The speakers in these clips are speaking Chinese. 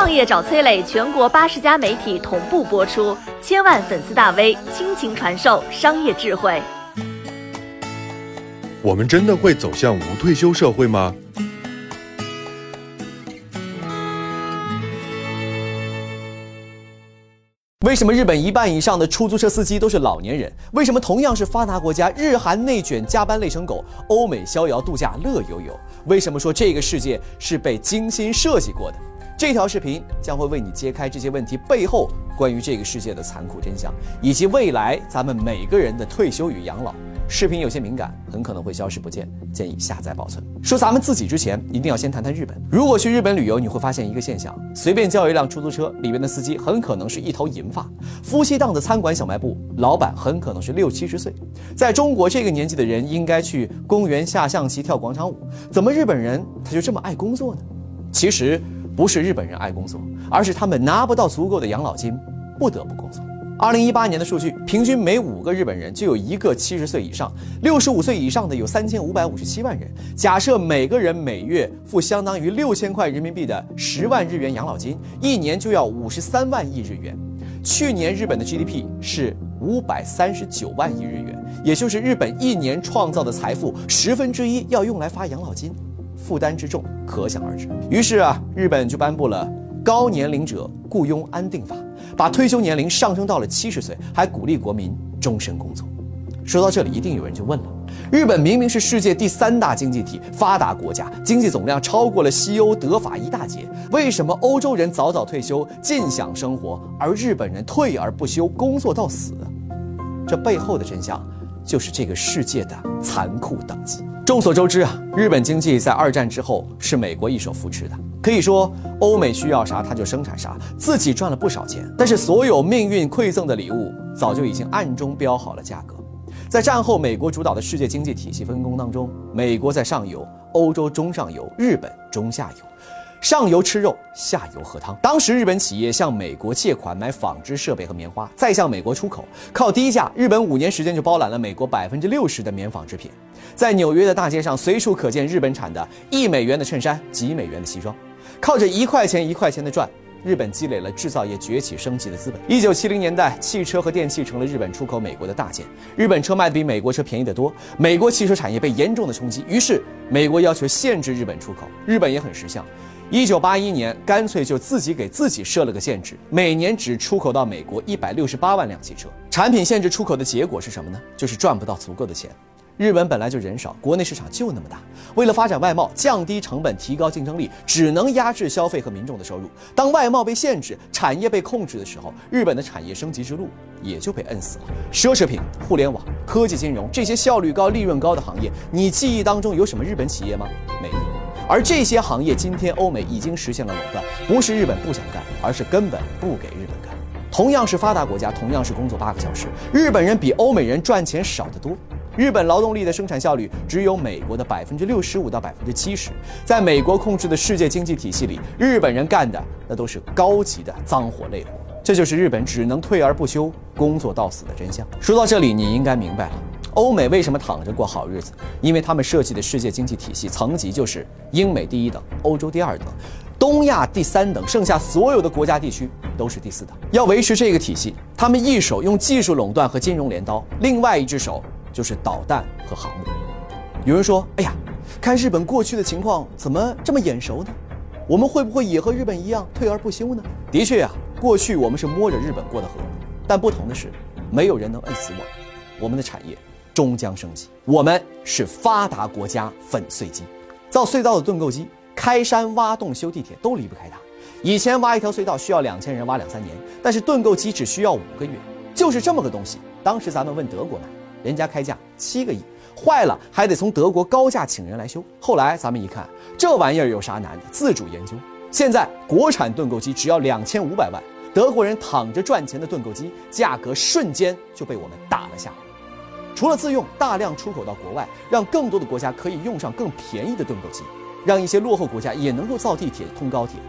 创业找崔磊，全国八十家媒体同步播出，千万粉丝大 V 倾情传授商业智慧。我们真的会走向无退休社会吗？为什么日本一半以上的出租车司机都是老年人？为什么同样是发达国家，日韩内卷加班累成狗，欧美逍遥度假乐悠悠？为什么说这个世界是被精心设计过的？这条视频将会为你揭开这些问题背后关于这个世界的残酷真相，以及未来咱们每个人的退休与养老。视频有些敏感，很可能会消失不见，建议下载保存。说咱们自己之前，一定要先谈谈日本。如果去日本旅游，你会发现一个现象：随便叫一辆出租车，里面的司机很可能是一头银发；夫妻档的餐馆小卖部，老板很可能是六七十岁。在中国，这个年纪的人应该去公园下象棋、跳广场舞，怎么日本人他就这么爱工作呢？其实不是日本人爱工作，而是他们拿不到足够的养老金，不得不工作。二零一八年的数据，平均每五个日本人就有一个七十岁以上，六十五岁以上的有三千五百五十七万人。假设每个人每月付相当于六千块人民币的十万日元养老金，一年就要五十三万亿日元。去年日本的 GDP 是五百三十九万亿日元，也就是日本一年创造的财富十分之一要用来发养老金，负担之重可想而知。于是啊，日本就颁布了高年龄者雇佣安定法。把退休年龄上升到了七十岁，还鼓励国民终身工作。说到这里，一定有人就问了：日本明明是世界第三大经济体、发达国家，经济总量超过了西欧、德法一大截，为什么欧洲人早早退休，尽享生活，而日本人退而不休，工作到死？这背后的真相，就是这个世界的残酷等级。众所周知啊，日本经济在二战之后是美国一手扶持的。可以说，欧美需要啥，他就生产啥，自己赚了不少钱。但是，所有命运馈赠的礼物，早就已经暗中标好了价格。在战后美国主导的世界经济体系分工当中，美国在上游，欧洲中上游，日本中下游。上游吃肉，下游喝汤。当时日本企业向美国借款买纺织设备和棉花，再向美国出口，靠低价，日本五年时间就包揽了美国百分之六十的棉纺织品。在纽约的大街上，随处可见日本产的一美元的衬衫，几美元的西装。靠着一块钱一块钱的赚，日本积累了制造业崛起升级的资本。一九七零年代，汽车和电器成了日本出口美国的大件。日本车卖的比美国车便宜得多，美国汽车产业被严重的冲击。于是，美国要求限制日本出口。日本也很识相，一九八一年干脆就自己给自己设了个限制，每年只出口到美国一百六十八万辆汽车。产品限制出口的结果是什么呢？就是赚不到足够的钱。日本本来就人少，国内市场就那么大，为了发展外贸、降低成本、提高竞争力，只能压制消费和民众的收入。当外贸被限制，产业被控制的时候，日本的产业升级之路也就被摁死了。奢侈品、互联网、科技金融这些效率高、利润高的行业，你记忆当中有什么日本企业吗？没有。而这些行业今天欧美已经实现了垄断，不是日本不想干，而是根本不给日本干。同样是发达国家，同样是工作八个小时，日本人比欧美人赚钱少得多。日本劳动力的生产效率只有美国的百分之六十五到百分之七十，在美国控制的世界经济体系里，日本人干的那都是高级的脏活累活，这就是日本只能退而不休、工作到死的真相。说到这里，你应该明白了，欧美为什么躺着过好日子，因为他们设计的世界经济体系层级就是英美第一等，欧洲第二等，东亚第三等，剩下所有的国家地区都是第四等。要维持这个体系，他们一手用技术垄断和金融镰刀，另外一只手。就是导弹和航母。有人说：“哎呀，看日本过去的情况，怎么这么眼熟呢？我们会不会也和日本一样退而不休呢？”的确呀，过去我们是摸着日本过的河，但不同的是，没有人能摁死我。我们的产业终将升级。我们是发达国家粉碎机，造隧道的盾构机，开山挖洞修地铁都离不开它。以前挖一条隧道需要两千人挖两三年，但是盾构机只需要五个月。就是这么个东西。当时咱们问德国买。人家开价七个亿，坏了还得从德国高价请人来修。后来咱们一看，这玩意儿有啥难的？自主研究。现在国产盾构机只要两千五百万，德国人躺着赚钱的盾构机价格瞬间就被我们打了下来。除了自用，大量出口到国外，让更多的国家可以用上更便宜的盾构机，让一些落后国家也能够造地铁、通高铁。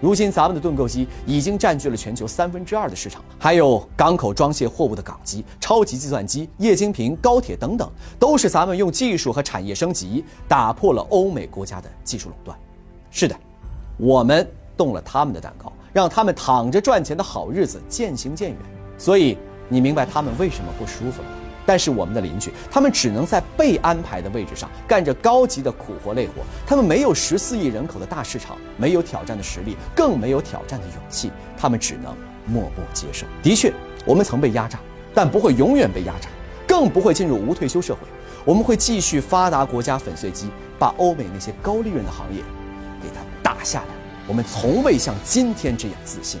如今，咱们的盾构机已经占据了全球三分之二的市场还有港口装卸货物的港机、超级计算机、液晶屏、高铁等等，都是咱们用技术和产业升级，打破了欧美国家的技术垄断。是的，我们动了他们的蛋糕，让他们躺着赚钱的好日子渐行渐远。所以你明白他们为什么不舒服了吗？但是我们的邻居，他们只能在被安排的位置上干着高级的苦活累活，他们没有十四亿人口的大市场，没有挑战的实力，更没有挑战的勇气，他们只能默默接受。的确，我们曾被压榨，但不会永远被压榨，更不会进入无退休社会。我们会继续发达国家粉碎机，把欧美那些高利润的行业给它打下来。我们从未像今天这样自信。